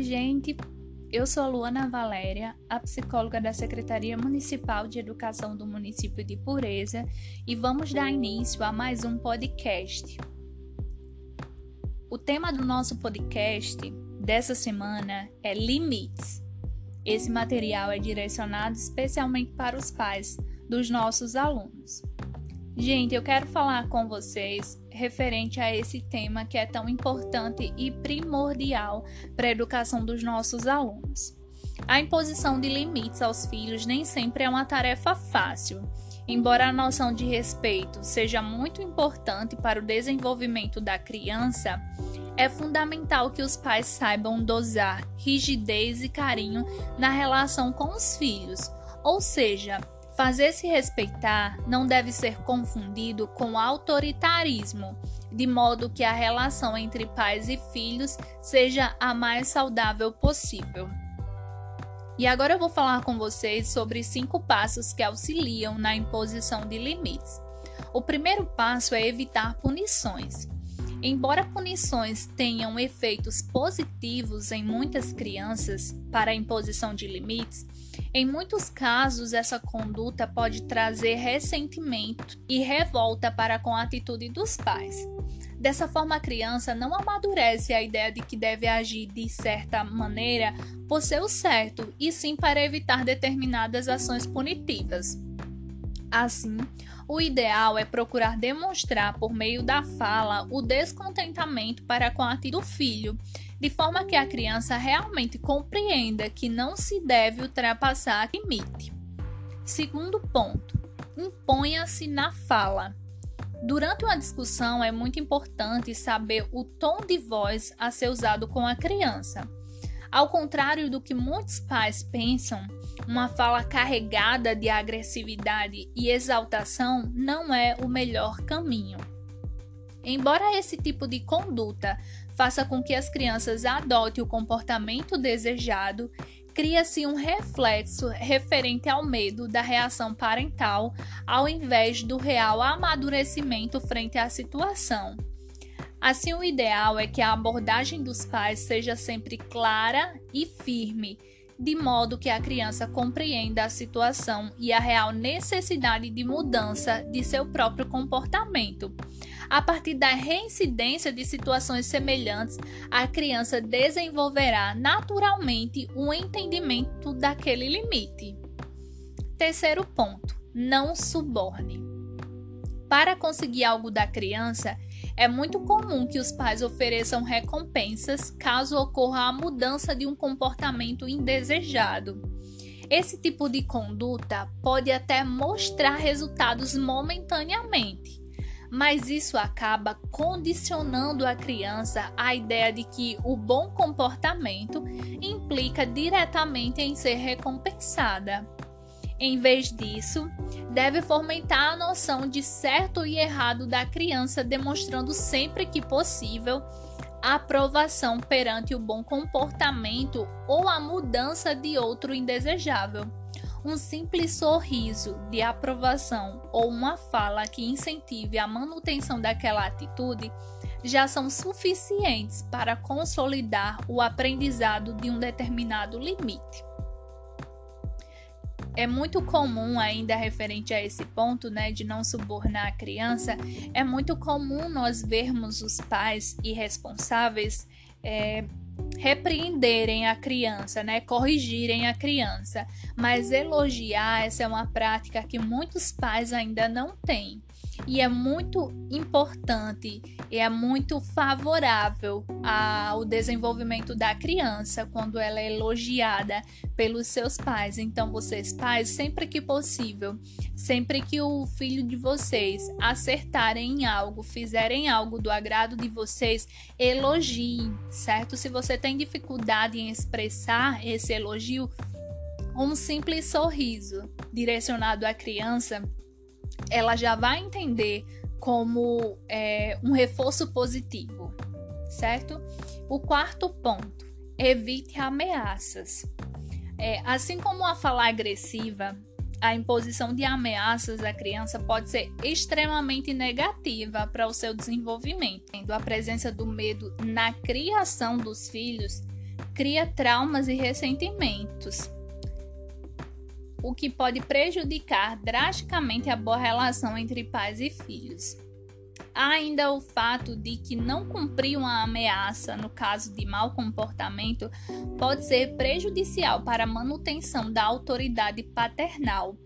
Oi, gente. Eu sou a Luana Valéria, a psicóloga da Secretaria Municipal de Educação do município de Pureza, e vamos dar início a mais um podcast. O tema do nosso podcast dessa semana é limites. Esse material é direcionado especialmente para os pais dos nossos alunos. Gente, eu quero falar com vocês referente a esse tema que é tão importante e primordial para a educação dos nossos alunos. A imposição de limites aos filhos nem sempre é uma tarefa fácil. Embora a noção de respeito seja muito importante para o desenvolvimento da criança, é fundamental que os pais saibam dosar rigidez e carinho na relação com os filhos, ou seja, Fazer-se respeitar não deve ser confundido com autoritarismo, de modo que a relação entre pais e filhos seja a mais saudável possível. E agora eu vou falar com vocês sobre cinco passos que auxiliam na imposição de limites. O primeiro passo é evitar punições. Embora punições tenham efeitos positivos em muitas crianças para a imposição de limites, em muitos casos essa conduta pode trazer ressentimento e revolta para com a atitude dos pais. Dessa forma, a criança não amadurece a ideia de que deve agir de certa maneira por ser o certo, e sim para evitar determinadas ações punitivas. Assim, o ideal é procurar demonstrar por meio da fala o descontentamento para com a atitude do filho, de forma que a criança realmente compreenda que não se deve ultrapassar limite. Segundo ponto, imponha-se na fala. Durante uma discussão é muito importante saber o tom de voz a ser usado com a criança. Ao contrário do que muitos pais pensam, uma fala carregada de agressividade e exaltação não é o melhor caminho. Embora esse tipo de conduta faça com que as crianças adotem o comportamento desejado, cria-se um reflexo referente ao medo da reação parental, ao invés do real amadurecimento frente à situação. Assim, o ideal é que a abordagem dos pais seja sempre clara e firme de modo que a criança compreenda a situação e a real necessidade de mudança de seu próprio comportamento. A partir da reincidência de situações semelhantes, a criança desenvolverá naturalmente um entendimento daquele limite. Terceiro ponto: não suborne. Para conseguir algo da criança, é muito comum que os pais ofereçam recompensas caso ocorra a mudança de um comportamento indesejado. Esse tipo de conduta pode até mostrar resultados momentaneamente, mas isso acaba condicionando a criança à ideia de que o bom comportamento implica diretamente em ser recompensada. Em vez disso, deve fomentar a noção de certo e errado da criança, demonstrando sempre que possível a aprovação perante o bom comportamento ou a mudança de outro indesejável. Um simples sorriso de aprovação ou uma fala que incentive a manutenção daquela atitude já são suficientes para consolidar o aprendizado de um determinado limite é muito comum ainda referente a esse ponto, né, de não subornar a criança, é muito comum nós vermos os pais irresponsáveis é, repreenderem a criança, né, corrigirem a criança, mas elogiar essa é uma prática que muitos pais ainda não têm e é muito importante e é muito favorável ao desenvolvimento da criança quando ela é elogiada pelos seus pais. Então, vocês pais, sempre que possível, sempre que o filho de vocês acertarem em algo, fizerem algo do agrado de vocês, elogiem, certo? Se você tem dificuldade em expressar esse elogio, um simples sorriso direcionado à criança ela já vai entender como é, um reforço positivo, certo? O quarto ponto: evite ameaças. É, assim como a fala agressiva, a imposição de ameaças à criança pode ser extremamente negativa para o seu desenvolvimento. A presença do medo na criação dos filhos cria traumas e ressentimentos, o que pode prejudicar drasticamente a boa relação entre pais e filhos. Há ainda o fato de que não cumprir uma ameaça, no caso de mau comportamento, pode ser prejudicial para a manutenção da autoridade paternal,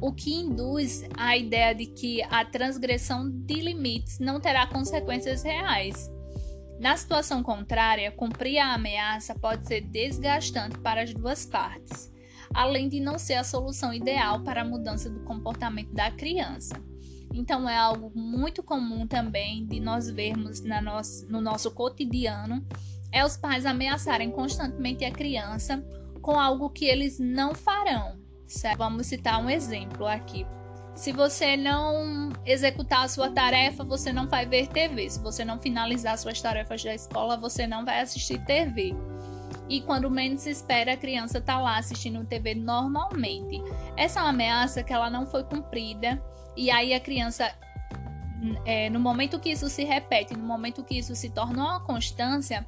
o que induz a ideia de que a transgressão de limites não terá consequências reais. Na situação contrária, cumprir a ameaça pode ser desgastante para as duas partes, além de não ser a solução ideal para a mudança do comportamento da criança. Então é algo muito comum também de nós vermos nosso, no nosso cotidiano é os pais ameaçarem constantemente a criança com algo que eles não farão. Certo? Vamos citar um exemplo aqui. Se você não executar a sua tarefa, você não vai ver TV. Se você não finalizar suas tarefas da escola, você não vai assistir TV. E quando menos se espera, a criança está lá assistindo TV normalmente. Essa é uma ameaça que ela não foi cumprida e aí a criança, é, no momento que isso se repete, no momento que isso se torna uma constância,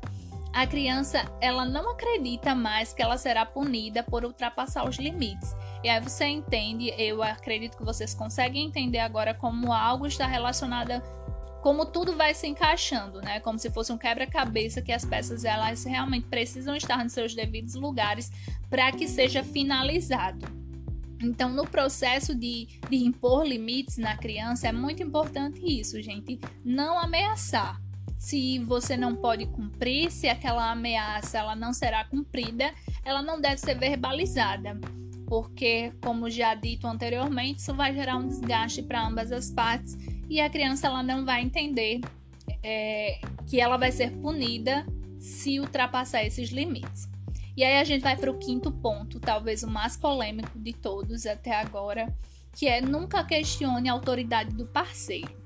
a criança ela não acredita mais que ela será punida por ultrapassar os limites. E aí você entende, eu acredito que vocês conseguem entender agora como algo está relacionado como tudo vai se encaixando, né? Como se fosse um quebra-cabeça que as peças elas realmente precisam estar nos seus devidos lugares para que seja finalizado. Então, no processo de, de impor limites na criança, é muito importante isso, gente. Não ameaçar. Se você não pode cumprir, se aquela ameaça ela não será cumprida, ela não deve ser verbalizada, porque, como já dito anteriormente, isso vai gerar um desgaste para ambas as partes e a criança ela não vai entender é, que ela vai ser punida se ultrapassar esses limites. E aí a gente vai para o quinto ponto, talvez o mais polêmico de todos até agora, que é nunca questione a autoridade do parceiro.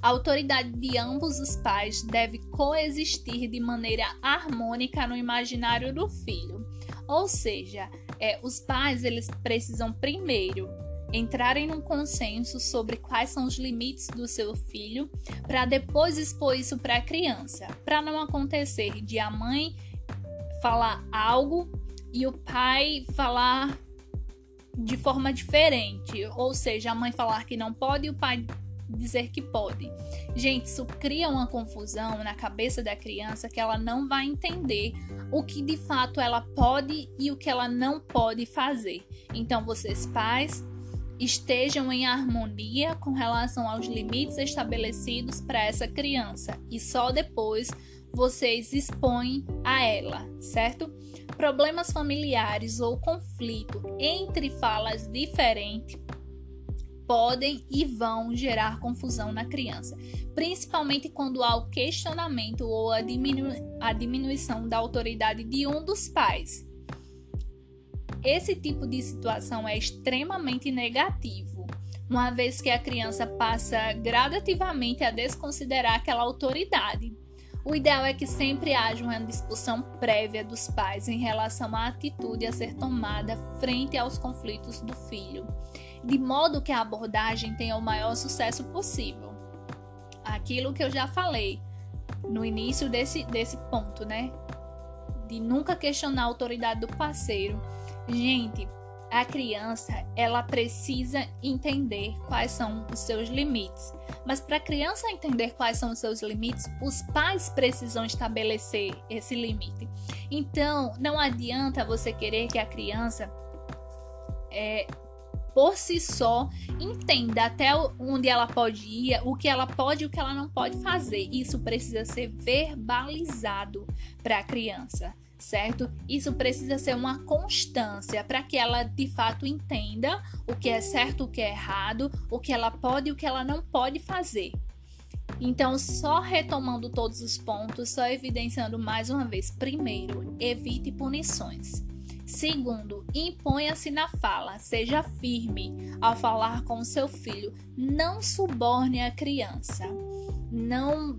A autoridade de ambos os pais deve coexistir de maneira harmônica no imaginário do filho. Ou seja, é, os pais eles precisam primeiro entrarem num consenso sobre quais são os limites do seu filho, para depois expor isso para a criança, para não acontecer de a mãe falar algo e o pai falar de forma diferente, ou seja, a mãe falar que não pode e o pai dizer que pode. Gente, isso cria uma confusão na cabeça da criança que ela não vai entender o que de fato ela pode e o que ela não pode fazer. Então, vocês pais estejam em harmonia com relação aos limites estabelecidos para essa criança e só depois vocês expõem a ela, certo? Problemas familiares ou conflito entre falas diferentes podem e vão gerar confusão na criança, principalmente quando há o questionamento ou a, diminu a diminuição da autoridade de um dos pais. Esse tipo de situação é extremamente negativo, uma vez que a criança passa gradativamente a desconsiderar aquela autoridade. O ideal é que sempre haja uma discussão prévia dos pais em relação à atitude a ser tomada frente aos conflitos do filho, de modo que a abordagem tenha o maior sucesso possível. Aquilo que eu já falei no início desse, desse ponto, né? De nunca questionar a autoridade do parceiro. Gente, a criança ela precisa entender quais são os seus limites. Mas para a criança entender quais são os seus limites, os pais precisam estabelecer esse limite. Então, não adianta você querer que a criança é, por si só entenda até onde ela pode ir, o que ela pode e o que ela não pode fazer. Isso precisa ser verbalizado para a criança certo? Isso precisa ser uma constância para que ela de fato entenda o que é certo, o que é errado, o que ela pode e o que ela não pode fazer. Então, só retomando todos os pontos, só evidenciando mais uma vez: primeiro, evite punições. Segundo, imponha-se na fala, seja firme ao falar com o seu filho, não suborne a criança. Não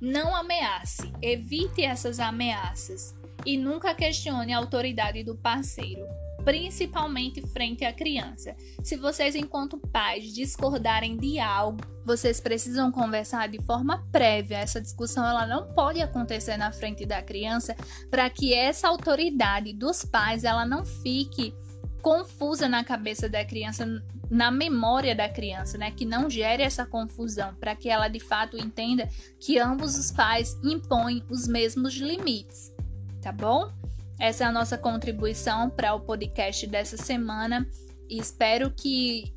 não ameace, evite essas ameaças e nunca questione a autoridade do parceiro. principalmente frente à criança. Se vocês, enquanto pais, discordarem de algo, vocês precisam conversar de forma prévia. Essa discussão ela não pode acontecer na frente da criança para que essa autoridade dos pais ela não fique confusa na cabeça da criança, na memória da criança, né? Que não gere essa confusão, para que ela de fato entenda que ambos os pais impõem os mesmos limites, tá bom? Essa é a nossa contribuição para o podcast dessa semana e espero que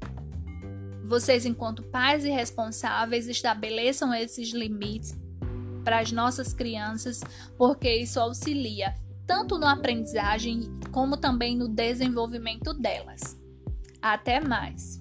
vocês, enquanto pais e responsáveis, estabeleçam esses limites para as nossas crianças, porque isso auxilia tanto na aprendizagem como também no desenvolvimento delas. Até mais!